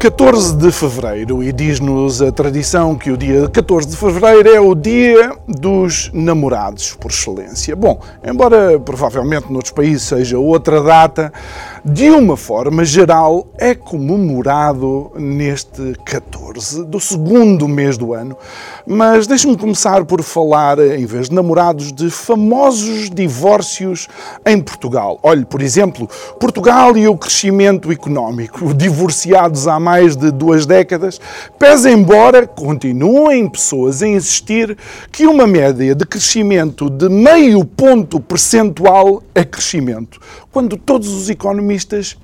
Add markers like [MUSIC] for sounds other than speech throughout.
14 de fevereiro e diz-nos a tradição que o dia 14 de fevereiro é o dia dos namorados por excelência. Bom, embora provavelmente noutros países seja outra data, de uma forma geral, é comemorado neste 14 do segundo mês do ano. Mas deixe-me começar por falar, em vez de namorados, de famosos divórcios em Portugal. Olhe, por exemplo, Portugal e o crescimento económico, [LAUGHS] divorciados há mais de duas décadas, pese embora continuem pessoas a insistir que uma média de crescimento de meio ponto percentual é crescimento, quando todos os economistas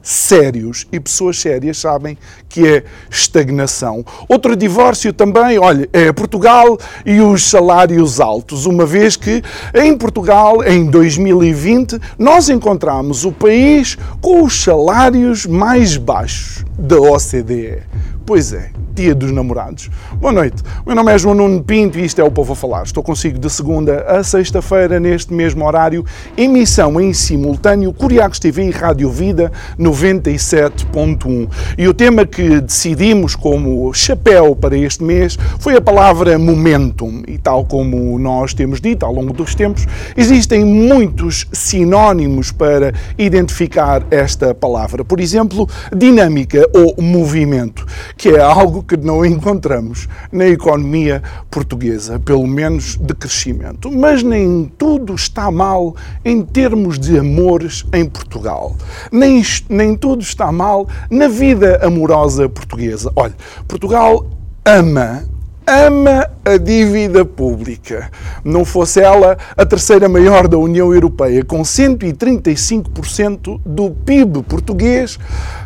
sérios e pessoas sérias sabem que é estagnação. Outro divórcio também, olha, é Portugal e os salários altos, uma vez que em Portugal, em 2020, nós encontramos o país com os salários mais baixos da OCDE. Pois é, Dia dos Namorados. Boa noite, o meu nome é João Nuno Pinto e isto é o Povo a Falar. Estou consigo de segunda a sexta-feira, neste mesmo horário, emissão em simultâneo Curiacos TV e Rádio Vida 97.1. E o tema que decidimos como chapéu para este mês foi a palavra momentum. E tal como nós temos dito ao longo dos tempos, existem muitos sinónimos para identificar esta palavra. Por exemplo, dinâmica ou movimento que é algo que não encontramos na economia portuguesa, pelo menos de crescimento. Mas nem tudo está mal em termos de amores em Portugal. Nem, nem tudo está mal na vida amorosa portuguesa. Olha, Portugal ama ama a dívida pública. Não fosse ela a terceira maior da União Europeia, com 135% do PIB português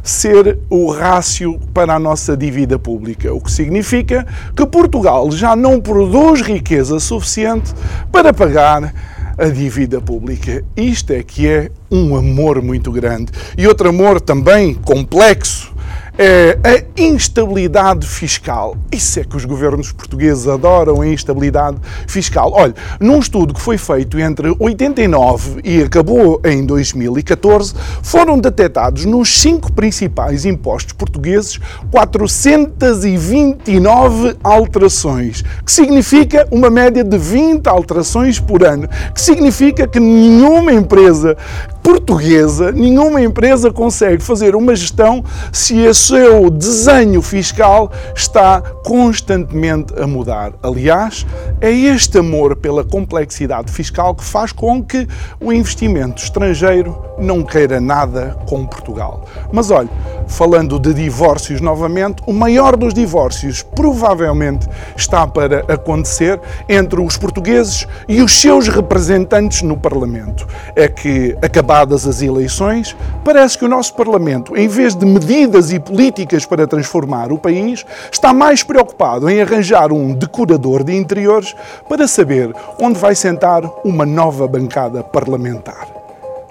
ser o rácio para a nossa dívida pública, o que significa que Portugal já não produz riqueza suficiente para pagar a dívida pública. Isto é que é um amor muito grande. E outro amor também complexo a instabilidade fiscal. Isso é que os governos portugueses adoram, a instabilidade fiscal. Olha, num estudo que foi feito entre 89 e acabou em 2014, foram detectados nos cinco principais impostos portugueses 429 alterações, que significa uma média de 20 alterações por ano, que significa que nenhuma empresa portuguesa, nenhuma empresa consegue fazer uma gestão se o seu desenho fiscal está constantemente a mudar. Aliás, é este amor pela complexidade fiscal que faz com que o investimento estrangeiro não queira nada com Portugal. Mas olha, falando de divórcios novamente, o maior dos divórcios provavelmente está para acontecer entre os portugueses e os seus representantes no Parlamento. É que acabamos acabadas as eleições, parece que o nosso Parlamento, em vez de medidas e políticas para transformar o país, está mais preocupado em arranjar um decorador de interiores para saber onde vai sentar uma nova bancada parlamentar.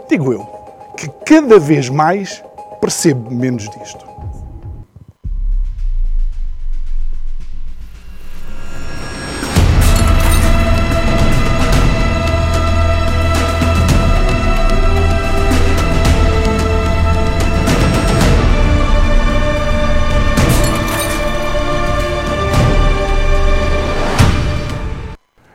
Digo eu que cada vez mais percebo menos disto.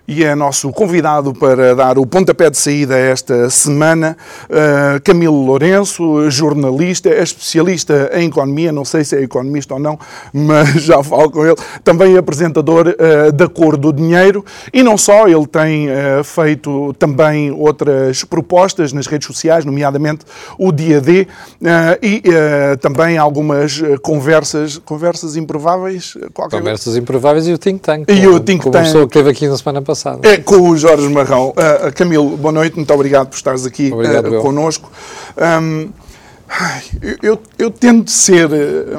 E é nosso convidado para dar o pontapé de saída esta semana, uh, Camilo Lourenço, jornalista, é especialista em economia, não sei se é economista ou não, [LAUGHS] mas já falo com ele, também apresentador uh, da Cor do Dinheiro e não só, ele tem uh, feito também outras propostas nas redes sociais, nomeadamente o Dia D e também algumas conversas, conversas improváveis. Conversas improváveis e o Think Tank. E o Think Tank. Como que teve aqui na semana passada passada. É com o Jorge Marrão. Uh, Camilo, boa noite, muito obrigado por estares aqui obrigado, uh, connosco. Um, Eu, eu, eu, tento ser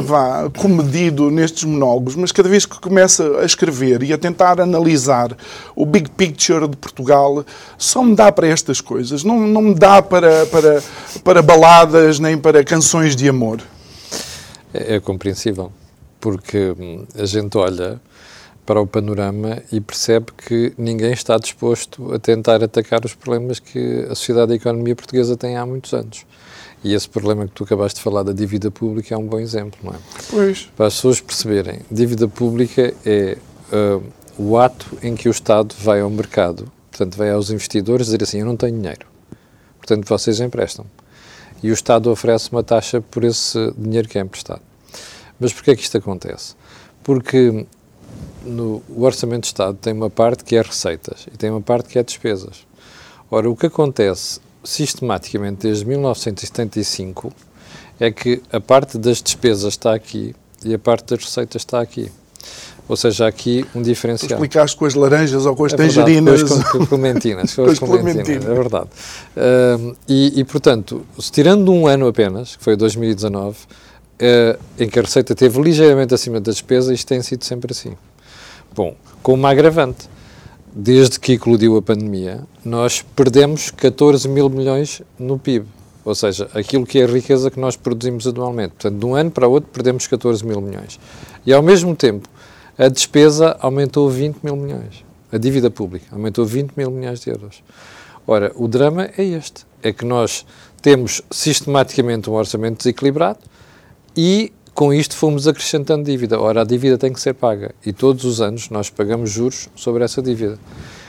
vá, comedido nestes monólogos, mas cada vez que começo a escrever e a tentar analisar o big picture de Portugal, só me dá para estas coisas. Não, não me dá para, para, para baladas nem para canções de amor. É, é compreensível, porque hum, a gente olha para o panorama e percebe que ninguém está disposto a tentar atacar os problemas que a sociedade e a economia portuguesa têm há muitos anos. E esse problema que tu acabaste de falar da dívida pública é um bom exemplo, não é? Pois. Para as pessoas perceberem, dívida pública é uh, o ato em que o Estado vai ao mercado, portanto, vai aos investidores dizer assim: Eu não tenho dinheiro, portanto, vocês emprestam. E o Estado oferece uma taxa por esse dinheiro que é emprestado. Mas porquê é que isto acontece? Porque no, o Orçamento de Estado tem uma parte que é receitas e tem uma parte que é despesas. Ora, o que acontece sistematicamente desde 1975 é que a parte das despesas está aqui e a parte das receitas está aqui. Ou seja, aqui um diferencial. Tu explicaste com as laranjas ou com as é tangerinas. Verdade, com as clementinas. com [LAUGHS] as clementinas, é verdade. Uh, e, e, portanto, tirando um ano apenas, que foi 2019, uh, em que a receita esteve ligeiramente acima da despesa, isto tem sido sempre assim. Bom, com uma agravante desde que eclodiu a pandemia, nós perdemos 14 mil milhões no PIB. Ou seja, aquilo que é a riqueza que nós produzimos anualmente. Portanto, de um ano para o outro perdemos 14 mil milhões. E, ao mesmo tempo, a despesa aumentou 20 mil milhões. A dívida pública aumentou 20 mil milhões de euros. Ora, o drama é este. É que nós temos sistematicamente um orçamento desequilibrado e com isto fomos acrescentando dívida. Ora, a dívida tem que ser paga e todos os anos nós pagamos juros sobre essa dívida.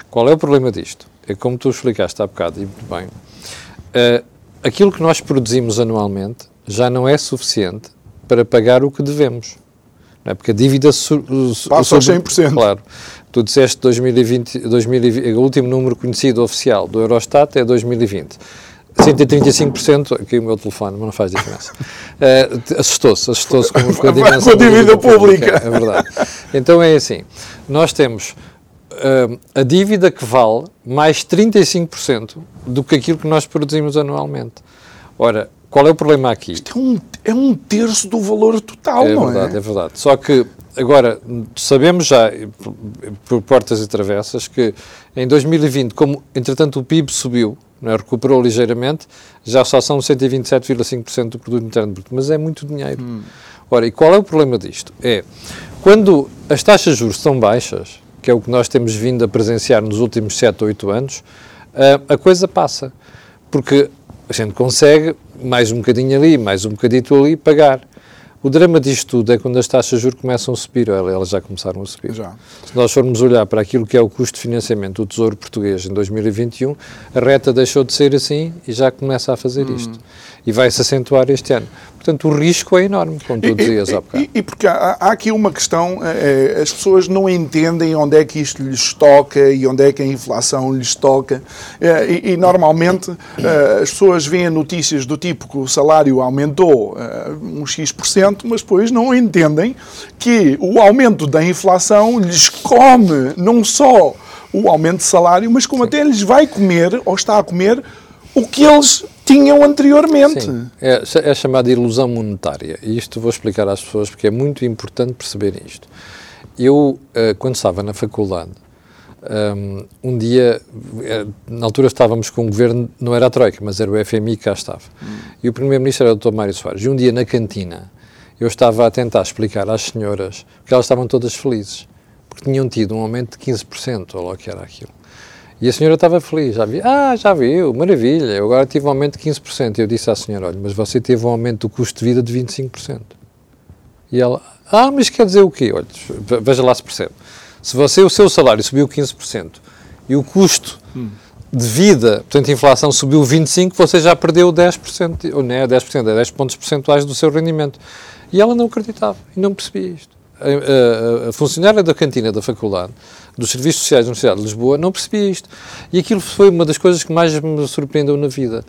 Qual é o problema disto? É como tu explicaste há bocado, e muito bem, uh, aquilo que nós produzimos anualmente já não é suficiente para pagar o que devemos. Não é? Porque a dívida... Su, Passa aos 100%. Claro. Tu disseste 2020, 2020, o último número conhecido oficial do Eurostat é 2020. 135%, aqui o meu telefone, mas não faz diferença. [LAUGHS] Uh, assustou-se, assustou-se com, [LAUGHS] com a dimensão com a dívida pública. É verdade. Então é assim, nós temos uh, a dívida que vale mais 35% do que aquilo que nós produzimos anualmente. Ora, qual é o problema aqui? Isto é um, é um terço do valor total, é não verdade, é? É verdade, Só que, agora, sabemos já, por, por portas e travessas, que em 2020, como entretanto o PIB subiu, é? Recuperou ligeiramente, já só são 127,5% do produto interno bruto, mas é muito dinheiro. Hum. Ora, e qual é o problema disto? É, quando as taxas de juros são baixas, que é o que nós temos vindo a presenciar nos últimos 7 ou 8 anos, a, a coisa passa. Porque a gente consegue, mais um bocadinho ali, mais um bocadito ali, pagar. O drama disto tudo é quando as taxas de juros começam a subir, elas já começaram a subir. Já. Se nós formos olhar para aquilo que é o custo de financiamento do Tesouro Português em 2021, a reta deixou de ser assim e já começa a fazer hum. isto. E vai se acentuar este ano. Portanto, o risco é enorme, como tu dizias há bocado. E, e porque há, há, aqui uma questão, é, as pessoas não entendem onde é que isto lhes toca e onde é que a inflação lhes toca. É, e, e, normalmente é, as pessoas veem notícias do tipo que o salário aumentou um X%, mas depois não entendem que o aumento da inflação lhes come não só o aumento de salário, mas como Sim. até lhes vai comer ou está a comer o que eles tinham anteriormente. Sim, é, é chamada ilusão monetária. E isto vou explicar às pessoas porque é muito importante perceber isto. Eu, eh, quando estava na faculdade, ehm, um dia, eh, na altura estávamos com um governo, não era a Troika, mas era o FMI que cá estava. Hum. E o primeiro-ministro era o Dr. Mário Soares. E um dia, na cantina, eu estava a tentar explicar às senhoras que elas estavam todas felizes, porque tinham tido um aumento de 15%, ou lá o que era aquilo. E a senhora estava feliz, já vi, ah, já viu, maravilha, eu agora tive um aumento de 15%. E eu disse à senhora, olha, mas você teve um aumento do custo de vida de 25%. E ela, ah, mas quer dizer o quê? Olha, veja lá se percebe. Se você, o seu salário subiu 15% e o custo hum. de vida, portanto, a inflação subiu 25%, você já perdeu 10%, ou não é 10%, é 10 pontos percentuais do seu rendimento. E ela não acreditava e não percebia isto. A, a, a funcionária da cantina da faculdade dos Serviços Sociais da Universidade de Lisboa, não percebia isto. E aquilo foi uma das coisas que mais me surpreendeu na vida.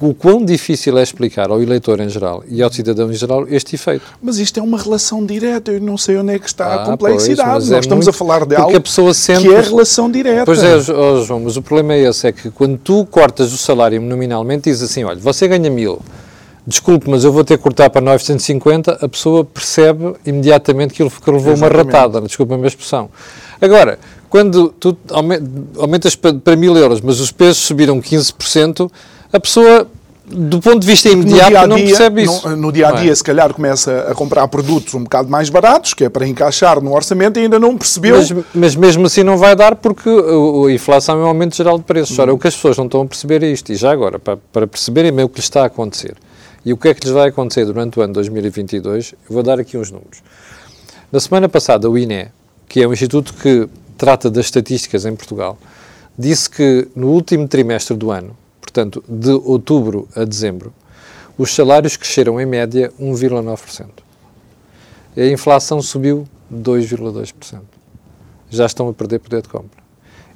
O quão difícil é explicar ao eleitor em geral e ao cidadão em geral este efeito. Mas isto é uma relação direta, eu não sei onde é que está ah, a complexidade. Pois, Nós é estamos muito, a falar de algo a pessoa sente, que é relação direta. Pois é, oh, João, mas o problema é esse, é que quando tu cortas o salário nominalmente, diz assim, olha, você ganha mil, desculpe, mas eu vou ter que cortar para 950, a pessoa percebe imediatamente que ele levou Exatamente. uma ratada, desculpa a minha expressão. Agora, quando tu aumentas para, mil euros, mas os pesos subiram 15%, a pessoa do ponto de vista imediato, dia -dia, não percebe isso. No, no dia a dia, é? se calhar, começa a comprar produtos um bocado mais baratos, que é para encaixar no orçamento, e ainda não percebeu. Mas, mas mesmo assim não vai dar, porque a inflação é um aumento geral de preços. Ora, o que as pessoas não estão a perceber é isto. E já agora, para, para perceberem bem o que lhes está a acontecer e o que é que lhes vai acontecer durante o ano 2022, eu vou dar aqui uns números. Na semana passada, o INE, que é um instituto que trata das estatísticas em Portugal, disse que no último trimestre do ano, portanto, de outubro a dezembro, os salários cresceram em média 1,9%. A inflação subiu 2,2%. Já estão a perder poder de compra.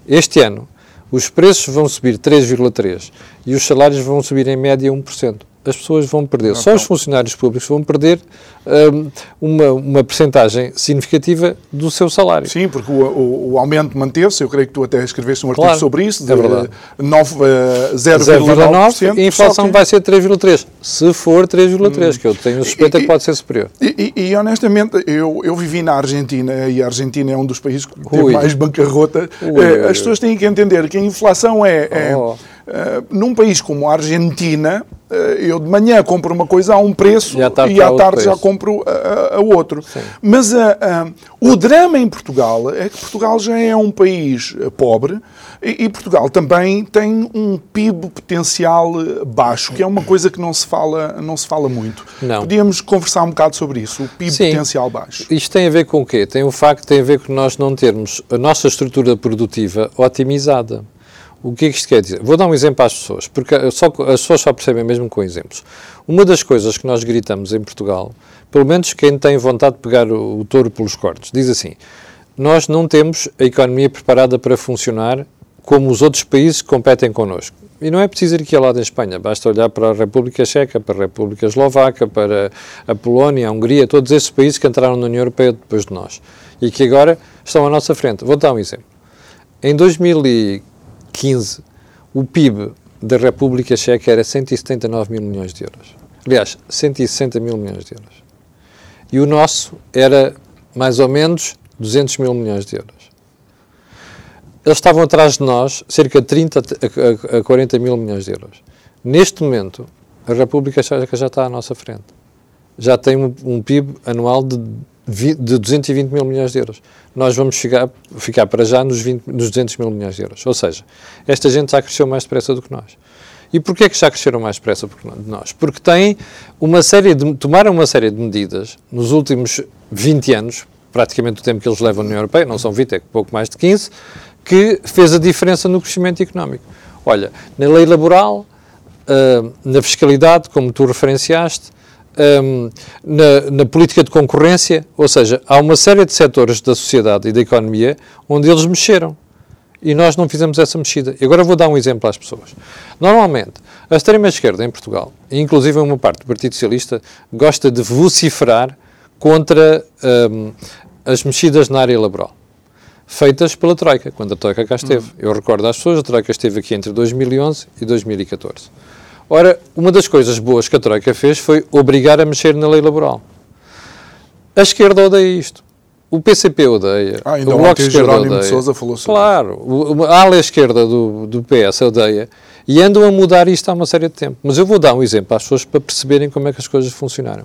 Este ano, os preços vão subir 3,3% e os salários vão subir em média 1% as pessoas vão perder, só os funcionários públicos vão perder um, uma, uma percentagem significativa do seu salário. Sim, porque o, o, o aumento manteve-se, eu creio que tu até escreveste um artigo claro, sobre isso, de é 0,9% e a inflação que... vai ser 3,3%, se for 3,3%, hum. que eu tenho suspeita que pode ser superior. E, e, e, honestamente, eu, eu vivi na Argentina, e a Argentina é um dos países que teve Ui. mais bancarrota, Ui. Eh, as pessoas têm que entender que a inflação é... é oh Uh, num país como a Argentina, uh, eu de manhã compro uma coisa a um preço e à tarde, e à tarde já compro a, a outro. Sim. Mas uh, o drama em Portugal é que Portugal já é um país pobre e, e, Portugal também tem um PIB potencial baixo, que é uma coisa que não se fala, não se fala muito. Não. Podíamos conversar um bocado sobre isso, o PIB Sim. potencial baixo. Isto tem a ver com o quê? Tem o facto, tem a ver com nós não termos a nossa estrutura produtiva otimizada. O que é que isto quer dizer? Vou dar um exemplo às pessoas, porque só, as pessoas só percebem mesmo com exemplos. Uma das coisas que nós gritamos em Portugal, pelo menos quem tem vontade de pegar o, o touro pelos cortes, diz assim: nós não temos a economia preparada para funcionar como os outros países que competem connosco. E não é preciso ir aqui ao lado da Espanha, basta olhar para a República Checa, para a República Eslovaca, para a Polónia, a Hungria, todos esses países que entraram na União Europeia depois de nós e que agora estão à nossa frente. Vou dar um exemplo. Em 2015, 15, o PIB da República Checa era 179 mil milhões de euros. Aliás, 160 mil milhões de euros. E o nosso era mais ou menos 200 mil milhões de euros. Eles estavam atrás de nós cerca de 30 a 40 mil milhões de euros. Neste momento, a República Checa já está à nossa frente. Já tem um, um PIB anual de de 220 mil milhões de euros. Nós vamos ficar, ficar para já nos, 20, nos 200 mil milhões de euros. Ou seja, esta gente já cresceu mais depressa do que nós. E porquê que já cresceram mais depressa do que nós? Porque têm uma série de, tomaram uma série de medidas nos últimos 20 anos, praticamente o tempo que eles levam na União Europeia, não são 20, é pouco mais de 15, que fez a diferença no crescimento económico. Olha, na lei laboral, uh, na fiscalidade, como tu referenciaste, um, na, na, política de concorrência, ou seja, há uma série de setores da sociedade e da economia onde eles mexeram e nós não fizemos essa mexida. E agora vou dar um exemplo às pessoas. Normalmente, a extrema-esquerda em Portugal, inclusive uma parte do Partido Socialista, gosta de vociferar contra um, as mexidas na área laboral feitas pela Troika, quando a Troika cá esteve. Hum. Eu recordo às pessoas, a Troika esteve aqui entre 2011 e 2014. Ora, uma das coisas boas que a Troika fez foi obrigar a mexer na lei laboral. A esquerda odeia isto. O PCP odeia. Ah, ainda o Bloco de Esquerda Jerónimo odeia. de Sousa falou sobre Claro. A ala esquerda do, do PS odeia. E andam a mudar isto há uma série de tempo. Mas eu vou dar um exemplo às pessoas para perceberem como é que as coisas funcionaram.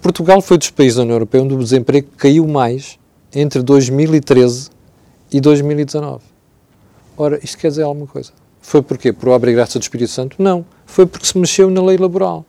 Portugal foi dos países da União Europeia onde o desemprego caiu mais entre 2013 e 2019. Ora, isto quer dizer alguma coisa. Foi porquê? Por obra e graça do Espírito Santo? Não. Foi porque se mexeu na lei laboral.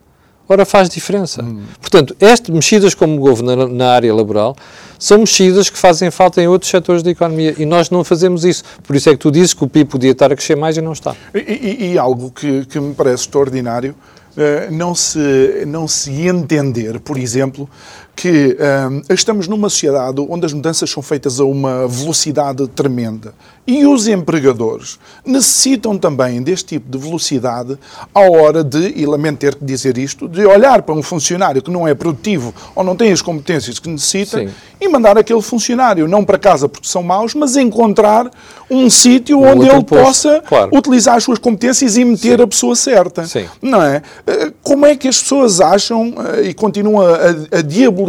Ora, faz diferença. Hum. Portanto, estas mexidas como houve na, na, área laboral são mexidas que fazem falta em outros setores da economia e nós não fazemos isso. Por isso é que tu dizes que o PIB podia estar a crescer mais e não está. E, e, e algo que, que me parece extraordinário Uh, não, se, não se entender, por exemplo, que uh, estamos numa sociedade onde as mudanças são feitas a uma velocidade tremenda E os empregadores necessitam também deste tipo de velocidade à hora de, e lamento ter que dizer isto, de olhar para um funcionário que não é produtivo ou não tem as competências que necessita Sim. e mandar aquele funcionário não para casa porque são maus, mas encontrar um sítio um onde ele posto. possa claro. utilizar as suas competências e meter Sim. a pessoa certa. Sim. Não é? Eh, como é que as pessoas acham eh, e continuam a, a diabolizar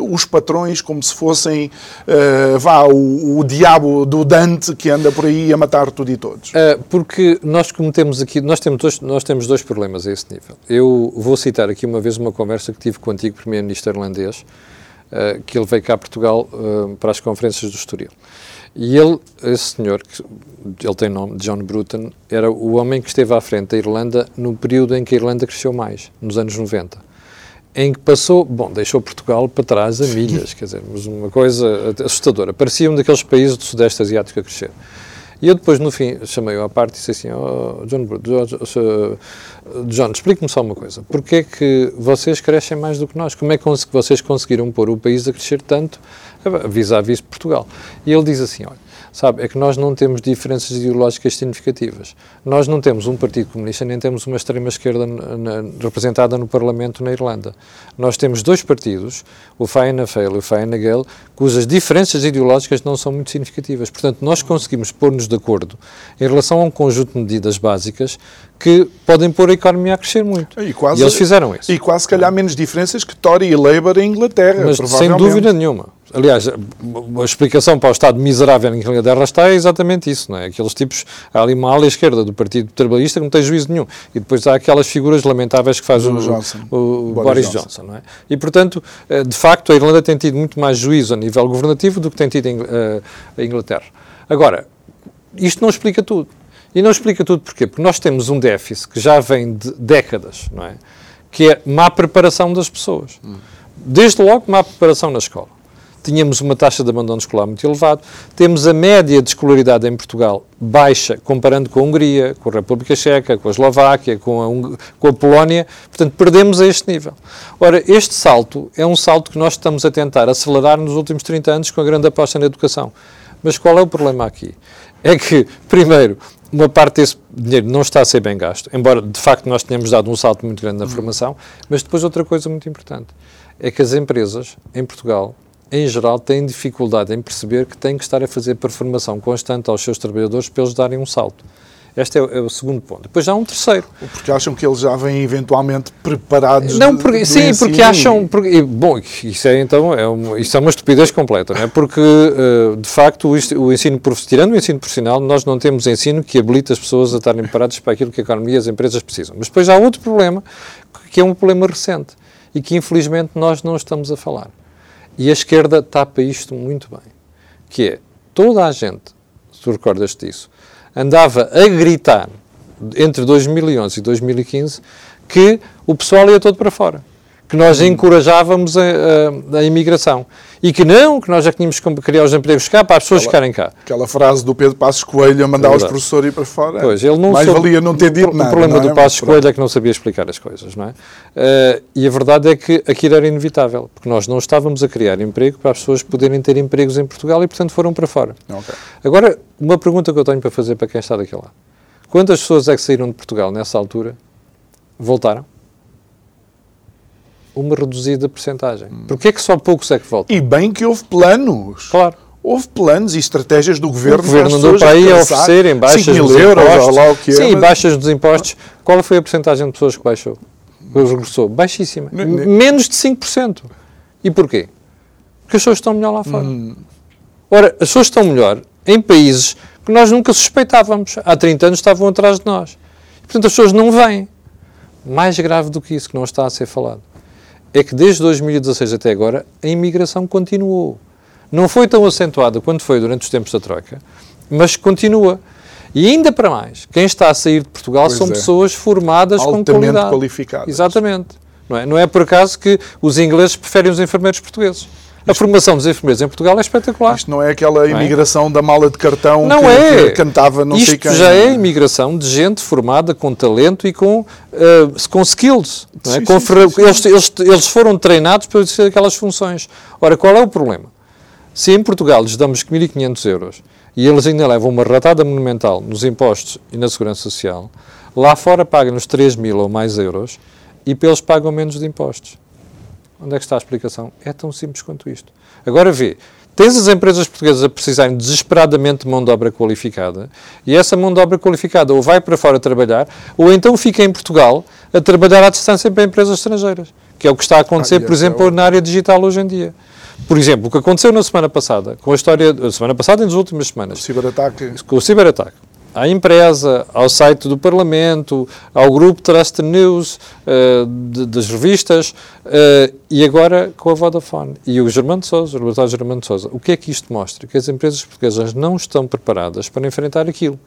os patrões como se fossem, uh, vá, o, o diabo do Dante que anda por aí a matar tudo e todos? Uh, porque nós cometemos aqui, nós temos, dois, nós temos dois problemas a esse nível. Eu vou citar aqui uma vez uma conversa que tive com o antigo primeiro-ministro irlandês, uh, que ele veio cá a Portugal para as conferências do Estoril. E ele, esse senhor, que ele tem nome, John Bruton, era o homem que esteve à frente da Irlanda no período em que a Irlanda cresceu mais, nos anos 90 em que passou, bom, deixou Portugal para trás a milhas, quer dizer, mas uma coisa assustadora. Parecia um daqueles países do Sudeste Asiático a crescer. E eu depois, no fim, chamei-o à parte e disse assim, oh, John, John, John explique-me só uma coisa, porquê é que vocês crescem mais do que nós? Como é que vocês conseguiram pôr o país a crescer tanto vis-à-vis -vis Portugal? E ele diz assim, olha, sabe, é que nós não temos diferenças ideológicas significativas. Nós não temos um Partido Comunista, nem temos uma extrema-esquerda representada no Parlamento na Irlanda. Nós temos dois partidos, o Fianna Fáil e o Fianna Gael, cujas diferenças ideológicas não são muito significativas. Portanto, nós conseguimos pôr-nos de acordo em relação a um conjunto de medidas básicas que podem pôr a economia a crescer muito. E, quase, e eles fizeram isso. E quase, se calhar, menos diferenças que Tory e Labour em Inglaterra, Mas, sem dúvida nenhuma. Aliás, a explicação para o Estado miserável em que a Inglaterra está é exatamente isso, não é? Aqueles tipos, há ali uma ala esquerda do Partido Trabalhista que não tem juízo nenhum. E depois há aquelas figuras lamentáveis que faz o, Johnson. o, o Boris, Johnson. Johnson. não é? E, portanto, eh, de facto, a Irlanda tem tido muito mais juízo a nível governativo do que tem tido eh, a Inglaterra. Agora, isto não explica tudo. E não explica tudo porquê? Porque nós temos um déficit que já vem de décadas, não é? Que é má preparação das pessoas. Desde logo, má preparação na escola tínhamos uma taxa de abandono escolar muito elevada, temos a média de escolaridade em Portugal baixa, comparando com a Hungria, com a República Checa, com a Eslováquia, com a, com a Polónia, portanto, perdemos a este nível. Ora, este salto é um salto que nós estamos a tentar acelerar nos últimos 30 anos com a grande aposta na educação. Mas qual é o problema aqui? É que, primeiro, uma parte desse dinheiro não está a ser bem gasto, embora de facto nós tenhamos dado um salto muito grande na formação, mas depois outra coisa muito importante é que as empresas em Portugal em geral, têm dificuldade em perceber que têm que estar a fazer performação constante aos seus trabalhadores para eles darem um salto. Este é o, é o, segundo ponto. Depois há um terceiro. Porque acham que eles já vêm eventualmente preparados. Não, porque, sim, porque acham. Porque, bom, isso é então é uma, isso é uma estupidez completa, não é? Porque uh, de facto o, o ensino tirando o ensino profissional, nós não temos ensino que habilite as pessoas a estarem preparadas para aquilo que a economia e as empresas precisam. Mas depois há outro problema que é um problema recente e que infelizmente nós não estamos a falar e a esquerda tapa isto muito bem, que é, toda a gente, se tu recordas disso, andava a gritar entre 2011 e 2015 que o pessoal ia todo para fora que nós encorajávamos a, a, a, imigração. E que não, que nós já tínhamos que criar os empregos cá para as pessoas aquela, ficarem cá. Aquela frase do Pedro Passos Coelho a mandar é os professores ir para fora. Pois, ele não Mais soube, valia não ter dito o, nada. O problema é? do Passos Coelho é que não sabia explicar as coisas, não é? Uh, e a verdade é que aquilo era inevitável, porque nós não estávamos a criar emprego para as pessoas poderem ter empregos em Portugal e, portanto, foram para fora. Okay. Agora, uma pergunta que eu tenho para fazer para quem está daquele lado. Quantas pessoas é que saíram de Portugal nessa altura? Voltaram? Uma reduzida percentagem. Hum. Porquê é que só poucos é que voltam? E bem que houve planos. Claro. Houve planos e estratégias do governo. O governo para aí a oferecerem baixas dos euros, impostos. Lá o que é, Sim, mas... baixas dos impostos. Qual foi a percentagem de pessoas que baixou? Que regressou? Baixíssima. Menos de 5%. E porquê? Porque as pessoas estão melhor lá fora. Hum. Ora, as pessoas estão melhor em países que nós nunca suspeitávamos. Há 30 anos estavam atrás de nós. E, portanto, as pessoas não vêm. Mais grave do que isso, que não está a ser falado é que desde 2016 até agora a imigração continuou. Não foi tão acentuada quanto foi durante os tempos da Troika, mas continua. E ainda para mais, quem está a sair de Portugal pois são é. pessoas formadas Altamente com qualidade. qualificadas. Exatamente. Não é? não é por acaso que os ingleses preferem os enfermeiros portugueses. A formação dos enfermeiros em Portugal é espetacular. Isto não é aquela é? imigração é? da mala de cartão não que, é. que cantava não Isto sei quem. já é imigração de gente formada com talento e com, uh, com skills. É? Com sim, sim, eles, eles, eles foram treinados para exercer aquelas funções. Ora, qual é o problema? Se em Portugal lhes damos 1.500 euros e eles ainda levam uma ratada monumental nos impostos e na segurança social, lá fora pagam-nos 3 mil ou mais euros e eles pagam menos de impostos. Onde é que está a explicação? É tão simples quanto isto. Agora vê, tens as empresas portuguesas a precisarem desesperadamente de mão de obra qualificada e essa mão de obra qualificada ou vai para fora trabalhar ou então fica em Portugal a trabalhar à distância para empresas estrangeiras, que é o que está a acontecer, ah, por exemplo, é na área digital hoje em dia. Por exemplo, o que aconteceu na semana passada, com a história, a semana passada e nas últimas semanas. O ciberataque. Com o ciberataque. À empresa, ao site do Parlamento, ao grupo Trust News, uh, de, das revistas, uh, e agora com a Vodafone. E o Germano de Sousa, o laboratório Germano de Sousa. O que é que isto mostra? Que as empresas portuguesas não estão preparadas para enfrentar aquilo.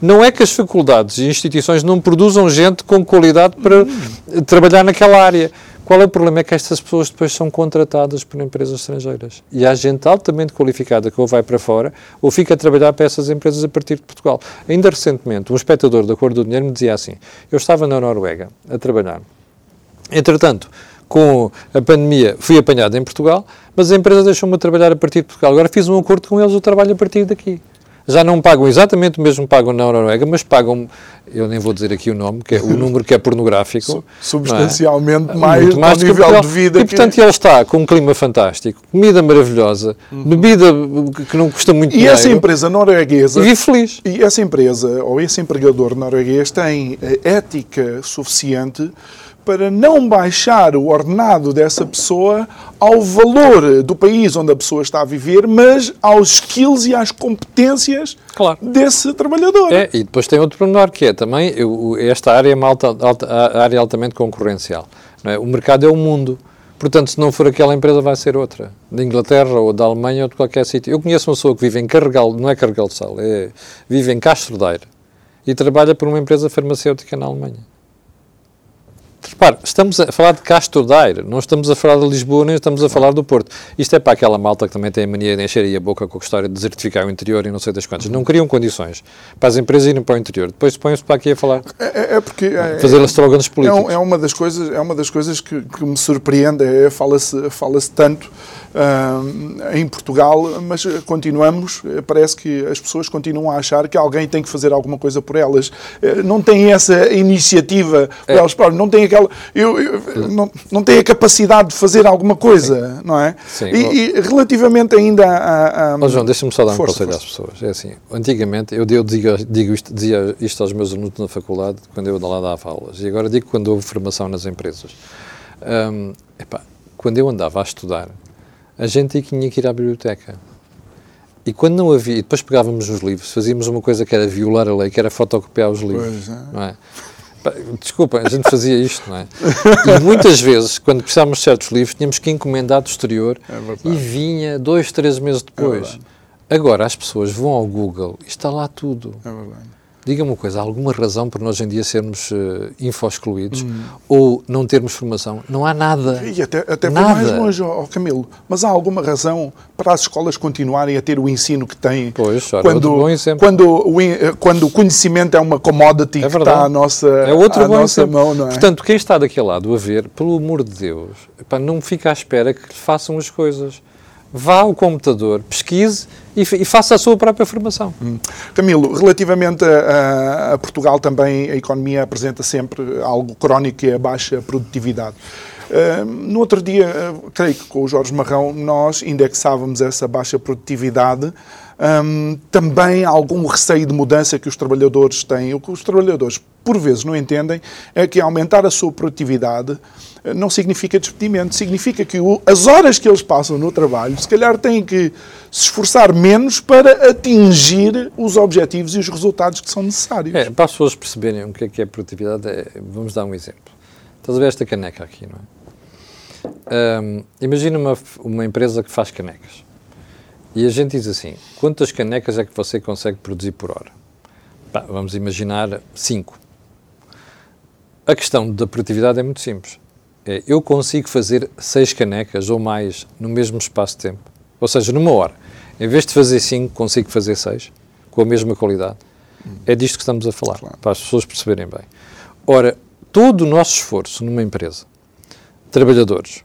Não é que as faculdades e instituições não produzam gente com qualidade para hum. trabalhar naquela área qual é o problema? É que estas pessoas depois são contratadas por empresas estrangeiras. E há gente altamente qualificada que ou vai para fora ou fica a trabalhar para essas empresas a partir de Portugal. Ainda recentemente, um espectador da Cor do Dinheiro me dizia assim: Eu estava na Noruega a trabalhar. Entretanto, com a pandemia, fui apanhado em Portugal, mas a empresa deixou-me trabalhar a partir de Portugal. Agora fiz um acordo com eles, eu trabalho a partir daqui já não pagam exatamente o mesmo que pagam na Noruega, mas pagam, eu nem vou dizer aqui o nome, que é o [LAUGHS] número que é pornográfico. É? Substancialmente é? mais, Muito mais nível de vida. E, portanto, que... ele está com um clima fantástico, comida maravilhosa, uhum. bebida que não custa muito e dinheiro. E essa empresa norueguesa... E vive feliz. E essa empresa, ou esse empregador norueguês, tem eh, ética suficiente para não baixar o ordenado dessa pessoa ao valor do país onde a pessoa está a viver, mas aos skills e às competências claro. desse trabalhador. É, e depois tem outro pormenor que é também eu, esta área é uma alta, alta, área altamente concorrencial. É? O mercado é o mundo. Portanto, se não for aquela empresa, vai ser outra. Da Inglaterra ou da Alemanha ou de qualquer sítio. Eu conheço uma pessoa que vive em Carregal, não é Carregal de Sal, é, vive em Castro Daire e trabalha por uma empresa farmacêutica na Alemanha. Repare, estamos a falar de Castro Daire, não estamos a falar de Lisboa, nem estamos a falar do Porto. Isto é para aquela malta que também tem a mania de encher a boca com a história de desertificar o interior e não sei das quantas. Não criam condições para as empresas irem para o interior. Depois põem-se para aqui a falar. É, é, é porque. É, fazer slogans políticos. É, é, uma das coisas, é uma das coisas que, que me surpreende. É, Fala-se fala tanto em Portugal, mas continuamos, parece que as pessoas continuam a achar que alguém tem que fazer alguma coisa por elas. Uh, não têm essa iniciativa por é. elas próprias, não têm aquela. Eu, eu, não, não têm a capacidade de fazer alguma coisa, Sim. não é? Sim. E, e, relativamente ainda a. a oh, João, deixa-me só dar um conselho às pessoas. É assim, antigamente, eu, eu digo, digo isto, dizia isto aos meus alunos na faculdade, quando eu lá dava aulas, e agora digo quando houve formação nas empresas. Um, epá, quando eu andava a estudar, a gente tinha que ir à biblioteca. E quando não havia, depois pegávamos os livros, fazíamos uma coisa que era violar a lei, que era fotocopiar os livros. É. Não é? Desculpa, a gente fazia isto, não é? E muitas vezes, quando precisávamos de certos livros, tínhamos que encomendar do exterior é e vinha dois, três meses depois. É Agora as pessoas vão ao Google e está lá tudo. É verdade. Diga-me uma coisa, há alguma razão para nós hoje em dia sermos uh, info-excluídos hum. ou não termos formação? Não há nada. E até, até nada. mais longe, oh, Camilo, mas há alguma razão para as escolas continuarem a ter o ensino que têm pois, quando, quando, o, eh, quando o conhecimento é uma commodity é que está à nossa, é outro à nossa mão, não é? Portanto, quem está daquele lado a ver, pelo amor de Deus, epá, não fica à espera que façam as coisas vá ao computador, pesquise e, e faça a sua própria formação. Hum. Camilo, relativamente a, a, Portugal também a economia apresenta sempre algo crónico que é a baixa produtividade. Uh, no outro dia, uh, creio que com o Jorge Marrão, nós indexávamos essa baixa produtividade um, também algum receio de mudança que os trabalhadores têm. O que os trabalhadores, por vezes, não entendem é que aumentar a sua produtividade eh, não significa despedimento, significa que o, as horas que eles passam no trabalho, se calhar têm que se esforçar menos para atingir os objetivos e os resultados que são necessários. É, para as pessoas perceberem o que é, que é produtividade, é, vamos dar um exemplo. Estás a ver esta caneca aqui, não é? Imagina uma, uma empresa que faz canecas. E a gente diz assim: quantas canecas é que você consegue produzir por hora? vamos imaginar 5. A questão da produtividade é muito simples. É, eu consigo fazer 6 canecas ou mais no mesmo espaço de tempo. Ou seja, numa hora. Em vez de fazer 5, consigo fazer 6, com a mesma qualidade. É disto que estamos a falar, claro. para as pessoas perceberem bem. Ora, todo o nosso esforço numa empresa, trabalhadores,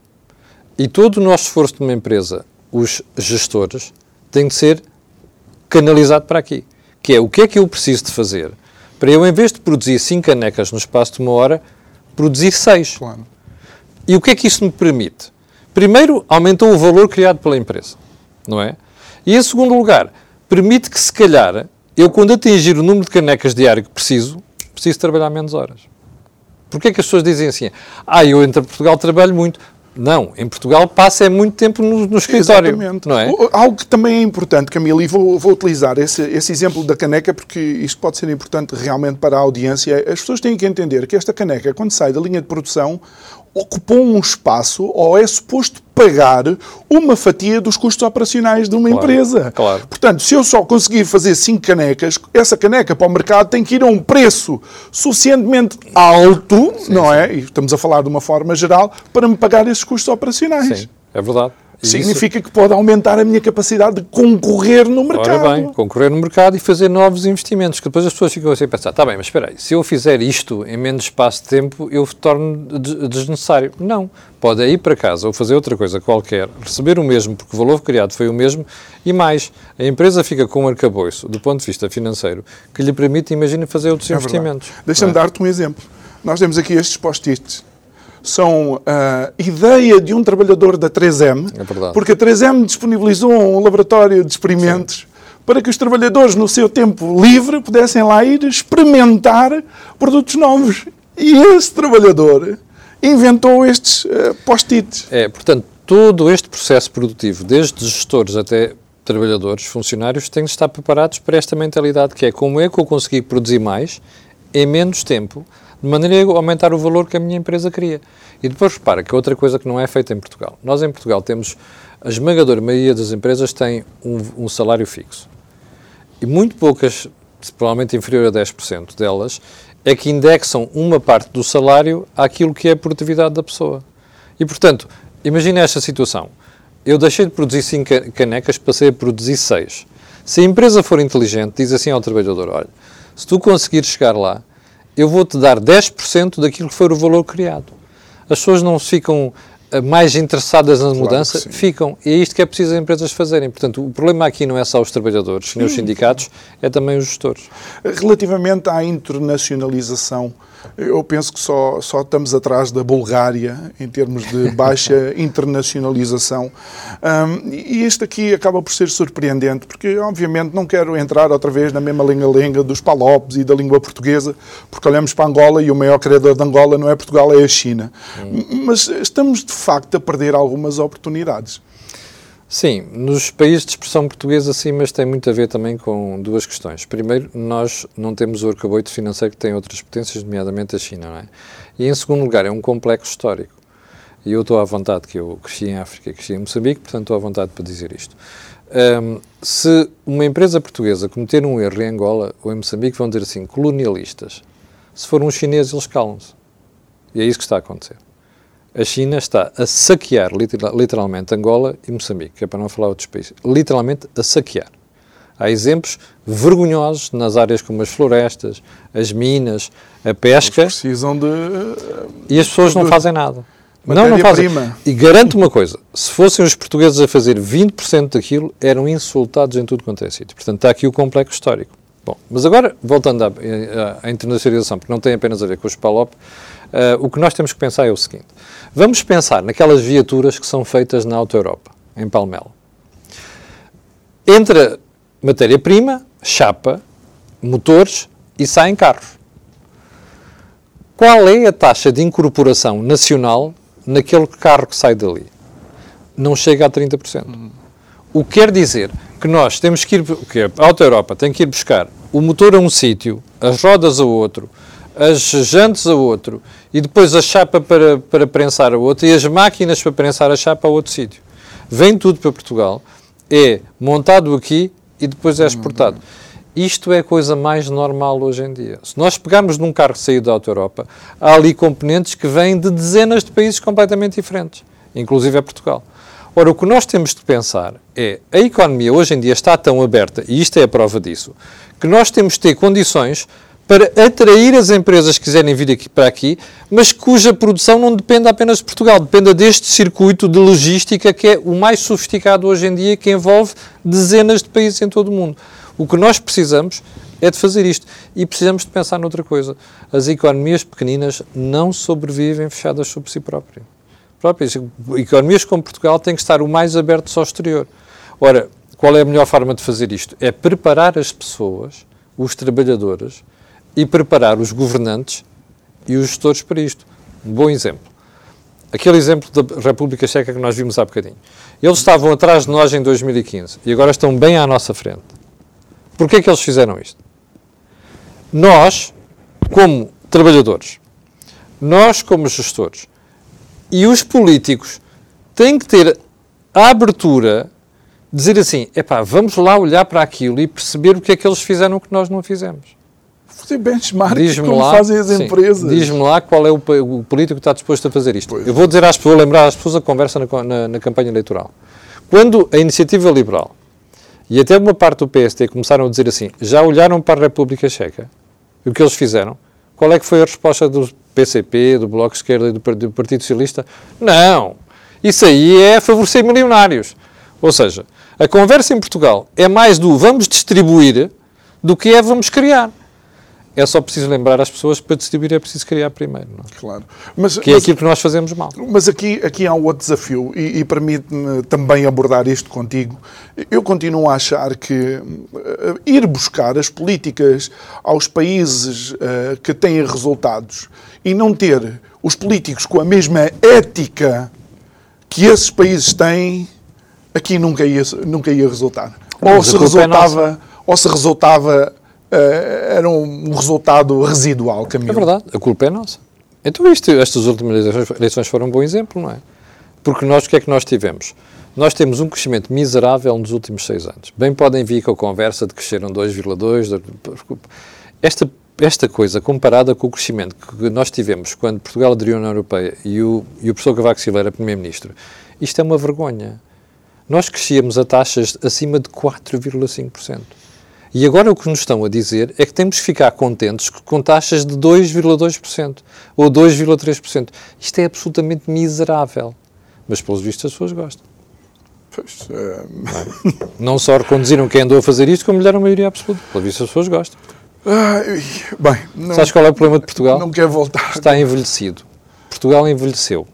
e todo o nosso esforço numa empresa os gestores tem de ser canalizado para aqui. Que é o que é que eu preciso de fazer para eu, em vez de produzir 5 canecas no espaço de uma hora, produzir 6. Claro. E o que é que isso me permite? Primeiro, aumentou o valor criado pela empresa, não é? E em segundo lugar, permite que, se calhar, eu, quando atingir o número de canecas diário que preciso, preciso trabalhar menos horas. Porquê é que as pessoas dizem assim? Ah, eu entre Portugal trabalho muito. Não, em Portugal passa é muito tempo no, no escritório, Exatamente. não é? Algo que também é importante, Camila, e vou, vou utilizar esse, esse, exemplo da caneca, porque isto pode ser importante realmente para a audiência. As pessoas têm que entender que esta caneca, quando sai da linha de produção, ocupou um espaço ou é suposto pagar uma fatia dos custos operacionais de uma claro, empresa. Claro. Portanto, se eu só conseguir fazer cinco canecas, essa caneca para o mercado tem que ir a um preço suficientemente alto, sim, não sim. é? E estamos a falar de uma forma geral, para me pagar esses custos operacionais. Sim, é verdade. Significa isso... que pode aumentar a minha capacidade de concorrer no mercado. Ora bem, concorrer no mercado e fazer novos investimentos, que depois as pessoas ficam assim a pensar, está bem, mas espera aí, se eu fizer isto em menos espaço de tempo, eu torno desnecessário. Não. Pode ir para casa ou fazer outra coisa qualquer, receber o mesmo, porque o valor criado foi o mesmo, e mais, a empresa fica com um arcabouço, do ponto de vista financeiro, que lhe permite, imagina, fazer outros é investimentos. Deixa-me é? dar-te um exemplo. Nós temos aqui estes post-its são a ideia de um trabalhador da 3M, é porque a 3M disponibilizou um laboratório de experimentos Sim. para que os trabalhadores, no seu tempo livre, pudessem lá ir experimentar produtos novos. E esse trabalhador inventou estes uh, post-its. É, portanto, todo este processo produtivo, desde gestores até trabalhadores, funcionários, têm de estar preparados para esta mentalidade que é como é que eu consegui produzir mais em menos tempo de maneira a aumentar o valor que a minha empresa cria. E depois repara que outra coisa que não é feita em Portugal. Nós em Portugal temos, a esmagadora maioria das empresas tem um, um salário fixo. E muito poucas, provavelmente inferior a 10% delas, é que indexam uma parte do salário àquilo que é a produtividade da pessoa. E, portanto, imagine esta situação. Eu deixei de produzir 5 canecas, passei a produzir 6. Se a empresa for inteligente, diz assim ao trabalhador, olha, se tu conseguires chegar lá, eu vou-te dar 10% daquilo que for o valor criado. As pessoas não ficam eh, mais interessadas na claro mudança, ficam. E é isto que é preciso as empresas fazerem. Portanto, o problema aqui não é só os trabalhadores, nem os sindicatos, é também os gestores. Relativamente à internacionalização, eu penso que só, só estamos atrás da Bulgária em termos de [LAUGHS] baixa internacionalização. Um, e este aqui acaba por ser surpreendente, porque, obviamente, não quero entrar outra vez na mesma lenga-lenga dos palopes e da língua portuguesa, porque olhamos para Angola e o maior criador de Angola não é Portugal, é a China. Hum. Mas estamos, de facto, a perder algumas oportunidades. Sim, nos países de expressão portuguesa sim, mas tem muito a ver também com duas questões. Primeiro, nós não temos o arcabouço financeiro que tem outras potências, nomeadamente a China, não é? E em segundo lugar, é um complexo histórico. E eu estou à vontade, que eu cresci em África, cresci em Moçambique, portanto estou à vontade para dizer isto. Um, se uma empresa portuguesa cometer um erro em Angola ou em Moçambique, vão dizer assim, colonialistas. Se for um chinês, eles calam-se. E é isso que está a acontecer a China está a saquear literalmente Angola e Moçambique, que é para não falar outros países, literalmente a saquear. Há exemplos vergonhosos nas áreas como as florestas, as minas, a pesca. Eles precisam de. E as pessoas não fazem nada. Não, não fazem. Prima. E garanto uma coisa: se fossem os portugueses a fazer 20% daquilo, eram insultados em tudo quanto é sítio. Portanto, está aqui o complexo histórico. Bom, mas agora, voltando à, à, internacionalização, porque não tem apenas a ver com os PALOP, uh, o que nós temos que pensar é o seguinte: vamos pensar naquelas viaturas que são feitas na Auto Europa, em Palmelo. Entra matéria-prima, chapa, motores e saem carros. Qual é a taxa de incorporação nacional naquele carro que sai dali? Não chega a 30%. Uhum. O que quer dizer que nós temos que ir, que a Auto Europa tem que ir buscar o motor a um sítio, as rodas a outro, as jantes a outro e depois a chapa para, para prensar a outro e as máquinas para prensar a chapa a outro sítio. Vem tudo para Portugal, é montado aqui e depois é exportado. Isto é a coisa mais normal hoje em dia. Se nós pegarmos num carro saiu da Auto Europa, há ali componentes que vêm de dezenas de países completamente diferentes, inclusive é Portugal. Ora, o que nós temos de pensar é a economia hoje em dia está tão aberta, e isto é a prova disso, que nós temos de ter condições para atrair as empresas que quiserem vir aqui, para aqui, mas cuja produção não dependa apenas de Portugal, dependa deste circuito de logística que é o mais sofisticado hoje em dia, que envolve dezenas de países em todo o mundo. O que nós precisamos é de fazer isto. E precisamos de pensar noutra coisa. As economias pequeninas não sobrevivem fechadas sobre si próprias. próprias. Economias como Portugal têm que estar o mais abertas ao exterior. Ora, qual é a melhor forma de fazer isto? É preparar as pessoas, os trabalhadores, e preparar os governantes e os gestores para isto. Um bom exemplo. Aquele exemplo da República Checa que nós vimos há bocadinho. Eles estavam atrás de nós em 2015 e agora estão bem à nossa frente. Porquê é que eles fizeram isto? Nós, como trabalhadores, nós, como gestores, e os políticos têm que ter a abertura de dizer assim: epá, vamos lá olhar para aquilo e perceber o que é que eles fizeram que nós não fizemos fazer benchmark como lá, fazem as sim, empresas. Diz-me lá qual é o, o, político que está disposto a fazer isto. Pois. Eu vou dizer às pessoas, lembrar às pessoas a conversa na, na, na, campanha eleitoral. Quando a iniciativa liberal e até uma parte do PST começaram a dizer assim, já olharam para a República Checa, o que eles fizeram, qual é que foi a resposta do PCP, do Bloco de Esquerda e do, do Partido Socialista? Não, isso aí é favorecer milionários. Ou seja, a conversa em Portugal é mais do vamos distribuir do que é vamos criar. É só preciso lembrar às pessoas para distribuir é preciso criar primeiro. Não é? Claro. Mas, que é mas, aquilo que nós fazemos mal. Mas aqui, aqui há um outro desafio e, e permite-me também abordar isto contigo. Eu continuo a achar que uh, ir buscar as políticas aos países uh, que têm resultados e não ter os políticos com a mesma ética que esses países têm, aqui nunca ia, nunca ia resultar. Ou se, é resultava, é ou se resultava era um resultado residual, Camilo. É verdade, a culpa é nossa. Então isto, estas últimas eleições foram um bom exemplo, não é? Porque nós, o que é que nós tivemos? Nós temos um crescimento miserável nos últimos seis anos. Bem podem vir com a conversa de que cresceram 2,2. Esta, esta coisa, comparada com o crescimento que nós tivemos quando Portugal aderiu à União Europeia e o, e o professor Cavaco Silva era Primeiro-Ministro, isto é uma vergonha. Nós crescíamos a taxas acima de 4,5%. E agora o que nos estão a dizer é que temos que ficar contentes com taxas de 2,2% ou 2,3%. Isto é absolutamente miserável. Mas, pelos vistos, as pessoas gostam. Pois, é... Não só reconduziram quem andou a fazer isto, como lhe deram a maioria absoluta. Pelos vistos, as pessoas gostam. Ai, bem, não, Sabes qual é o problema de Portugal? Não quer voltar. Está envelhecido. Portugal envelheceu.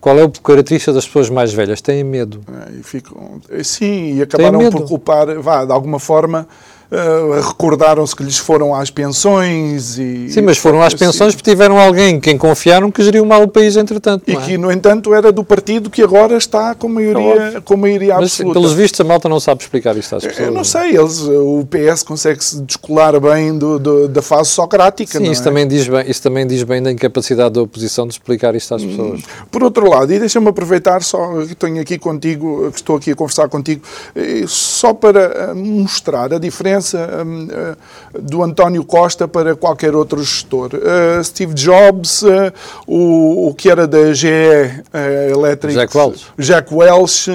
Qual é a característica das pessoas mais velhas? Têm medo. É, e ficam, sim, e acabaram por culpar, vá, de alguma forma, Uh, recordaram-se que lhes foram às pensões e... Sim, mas foram às pensões porque tiveram alguém quem confiaram que geriu mal o país, entretanto. E é? que, no entanto, era do partido que agora está com maioria, com maioria absoluta. Mas, pelos vistos, a malta não sabe explicar isto às pessoas. Eu não sei, eles, o PS consegue-se descolar bem do, do, da fase socrática, Sim, isso, é? também diz bem, isso também diz bem da incapacidade da oposição de explicar isto às pessoas. Por outro lado, e deixa-me aproveitar só que tenho aqui contigo, que estou aqui a conversar contigo, eh, só para eh, mostrar a diferença hum, eh, do António Costa para qualquer outro gestor. Uh, Steve Jobs, uh, o, o que era da GE uh, Electric, Jack Welch, Jack Welch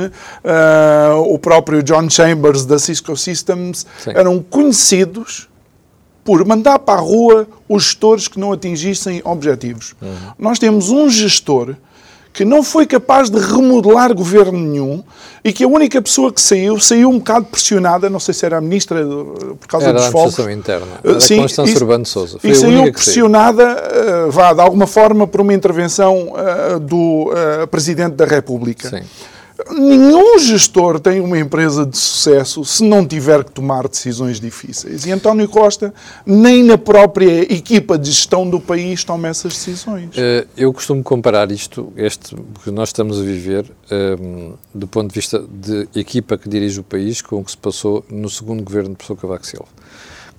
o próprio John Chambers da Cisco Systems, Sim. eram conhecidos por mandar para a rua os gestores que não atingissem objetivos. Uhum. Nós temos um gestor que não foi capaz de remodelar governo nenhum e que a única pessoa que saiu, saiu um bocado pressionada, não sei se era a ministra por causa era dos fogos. Era a interna, era Sim, Constância Urbano Sousa. Foi e saiu pressionada. Uh, vá, de alguma forma, por uma intervenção uh, do Presidente da República. Sim. Nenhum gestor tem uma empresa de sucesso se não tiver que tomar decisões difíceis. E António Costa, nem na própria equipa de gestão do país, toma essas decisões. Eh, eu costumo comparar isto, este que nós estamos a viver, um, ehm, do ponto de vista de equipa que dirige o país, com o que se passou no segundo governo de professor Cavaco Silva.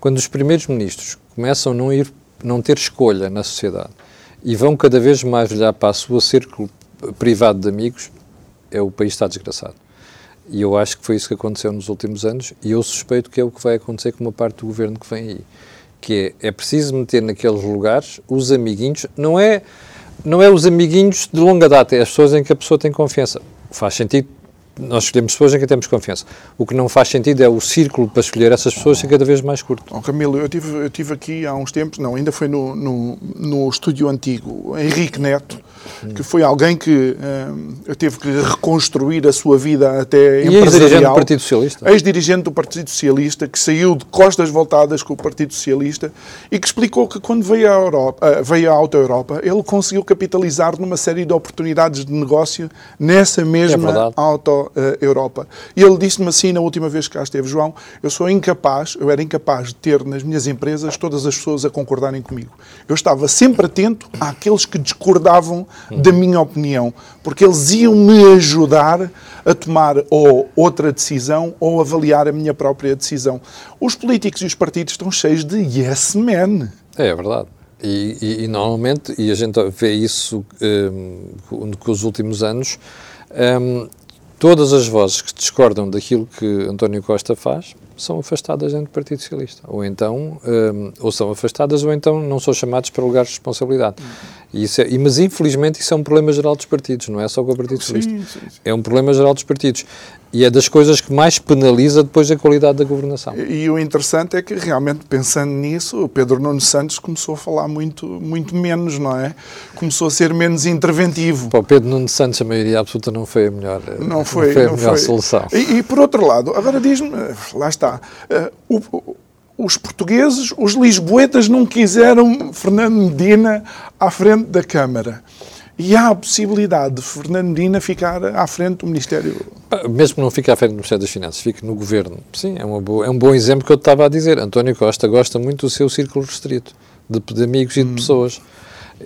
Quando os primeiros ministros começam a não, ir, não ter escolha na sociedade e vão cada vez mais olhar para o seu círculo privado de amigos, é o país está desgraçado. E eu acho que foi isso que aconteceu nos últimos anos e eu suspeito que é o que vai acontecer com uma parte do governo que vem aí. Que é, é preciso meter naqueles lugares os amiguinhos, não é, não é os amiguinhos de longa data, é as pessoas em que a pessoa tem confiança. Faz sentido nós escolhemos pessoas em quem temos confiança. O que não faz sentido é o círculo para escolher essas pessoas ser cada vez mais curto. Oh, Camilo, eu tive, eu tive aqui há uns tempos, não, ainda foi no, no, no estúdio antigo, Henrique Neto, que foi alguém que uh, teve que reconstruir a sua vida até e empresarial. ex-dirigente do Partido Socialista. Ex-dirigente do Partido Socialista, que saiu de costas voltadas com o Partido Socialista e que explicou que quando veio à, Europa, uh, veio à Alta Europa, ele conseguiu capitalizar numa série de oportunidades de negócio nessa mesma é Alta Europa. E ele disse-me assim na última vez que cá esteve, João, eu sou incapaz, eu era incapaz de ter nas minhas empresas todas as pessoas a concordarem comigo. Eu estava sempre atento àqueles que discordavam da minha opinião, porque eles iam me ajudar a tomar ou outra decisão ou avaliar a minha própria decisão. Os políticos e os partidos estão cheios de yes men. É, verdade. E, e, e, normalmente, e a gente vê isso um, com os últimos anos, um, todas as vozes que discordam daquilo que António Costa faz são afastadas dentro do Partido Socialista. Ou então, um, ou são afastadas, ou então não são chamados para lugares de responsabilidade. E isso é, mas, infelizmente, isso é um problema geral dos partidos, não é só com o Partido Socialista. Sim, sim, sim. É um problema geral dos partidos. E é das coisas que mais penaliza depois a qualidade da governação. E, e, o interessante é que, realmente, pensando nisso, o Pedro Nuno Santos começou a falar muito, muito menos, não é? Começou a ser menos interventivo. Para o Pedro Nuno Santos, a maioria absoluta não foi a melhor, não foi, não foi a não melhor foi. solução. E, e, por outro lado, agora diz-me, lá está, uh, o, os portugueses, os lisboetas, não quiseram Fernando Medina à frente da Câmara. E há a possibilidade de Fernando Medina ficar à frente do Ministério. Mesmo que não fique à frente do Ministério das Finanças, fique no governo. Sim, é, uma boa, é um bom exemplo que eu estava a dizer. António Costa gosta muito do seu círculo restrito, de, de amigos e de hum. pessoas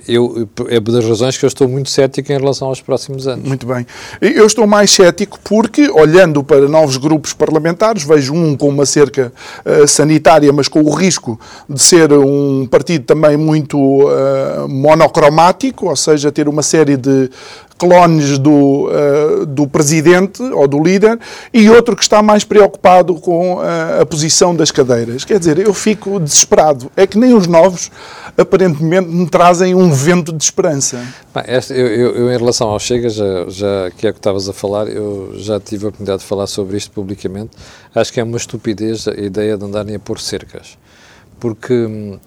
eu, é das razões que eu estou muito cético em relação aos próximos anos. Muito bem. Eu estou mais cético porque, olhando para novos grupos parlamentares, vejo um com uma cerca uh, sanitária, mas com o risco de ser um partido também muito uh, monocromático, ou seja, ter uma série de clones do, uh, do presidente ou do líder, e outro que está mais preocupado com uh, a posição das cadeiras. Quer dizer, eu fico desesperado. É que nem os novos, aparentemente, me trazem um vento de esperança. Bem, esta, eu, eu, eu, em relação ao Chega, já, já que é o que estavas a falar, eu já tive a oportunidade de falar sobre isto publicamente. Acho que é uma estupidez a ideia de andarem a pôr cercas. Porque hum,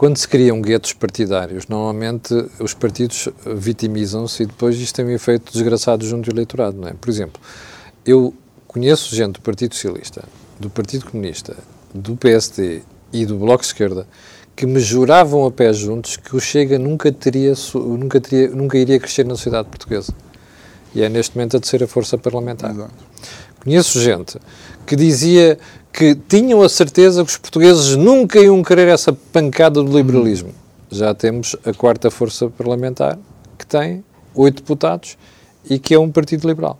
quando se criam guetos partidários, normalmente os partidos vitimizam-se e depois isto tem um efeito desgraçado junto ao eleitorado, não é? Por exemplo, eu conheço gente do Partido Socialista, do Partido Comunista, do PSD e do Bloco de Esquerda que me juravam a pé juntos que o Chega nunca teria, nunca teria, nunca iria crescer na sociedade portuguesa. E é neste momento a terceira força parlamentar. Exato. Conheço gente que dizia que tinham a certeza que os portugueses nunca iam querer essa pancada do liberalismo. Já temos a quarta força parlamentar, que tem oito deputados e que é um partido liberal.